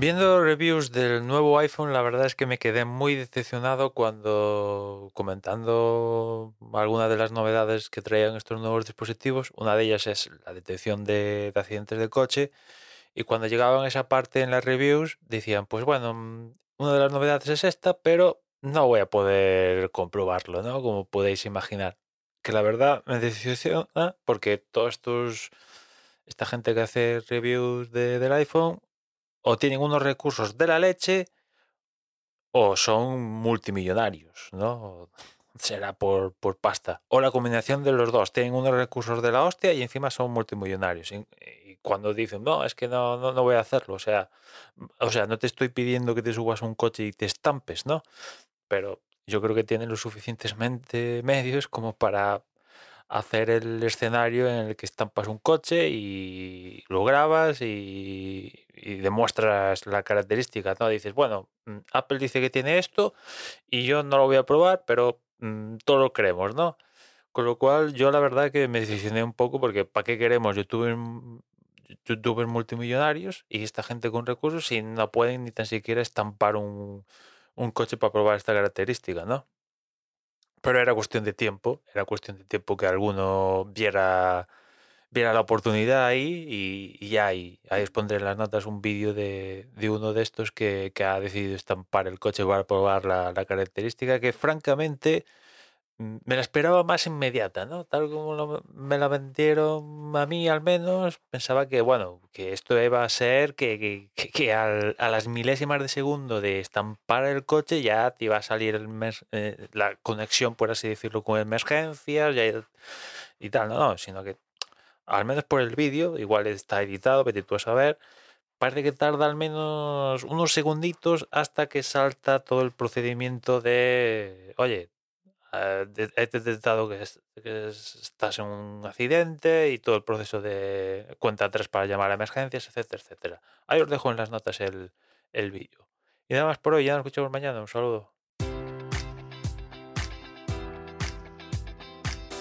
Viendo reviews del nuevo iPhone, la verdad es que me quedé muy decepcionado cuando comentando algunas de las novedades que traían estos nuevos dispositivos. Una de ellas es la detección de, de accidentes de coche. Y cuando llegaban a esa parte en las reviews, decían, pues bueno, mm, una de las novedades es esta, pero no voy a poder comprobarlo, ¿no? Como podéis imaginar. Que la verdad me decepciona porque todos estos, esta gente que hace reviews de- del iPhone o tienen unos recursos de la leche o son multimillonarios, ¿no? Será por, por pasta. O la combinación de los dos. Tienen unos recursos de la hostia y encima son multimillonarios. Y, cuando dicen, no, es que no, no, no voy a hacerlo. O sea, o sea, no te estoy pidiendo que te subas un coche y te estampes, ¿no? Pero yo creo que tienen los suficientemente medios como para hacer el escenario en el que estampas un coche y lo grabas y, y demuestras la característica, ¿no? Dices, bueno, mm, Apple dice que tiene esto y yo no lo voy a probar, pero mm, todo lo creemos, ¿no? Con lo cual yo la verdad que me decepcioné un poco porque ¿para qué queremos youtubers, youtubers multimillonarios y esta gente con recursos si no pueden ni tan siquiera estampar un, un coche para probar esta característica, ¿no? Pero era cuestión de tiempo, era cuestión de tiempo que alguno viera, viera la oportunidad ahí y, y ahí, ahí os pondré en las notas un vídeo de, de uno de estos que, que ha decidido estampar el coche para probar la, la característica que francamente mm, me la esperaba más inmediata, ¿no? Tal como lo- me la vendieron a mí al menos, pensaba que, bueno, que esto iba a ser que, que, que- al- a las milésimas de segundo de estampar el coche ya te iba a salir el mes- eh, la conexión, por así decirlo, con emergencias y tal, no, no, sino que al menos por el vídeo, igual está editado, vete tú saber, parece que tarda al menos unos segunditos hasta que salta todo el procedimiento de, oye, de- he detectado que, es- que es- estás en un accidente y todo el proceso de cuenta tres para llamar a emergencias, etcétera, etcétera. Ahí os dejo en las notas el, el vídeo. Y nada más por hoy, ya nos escuchamos mañana. Un saludo.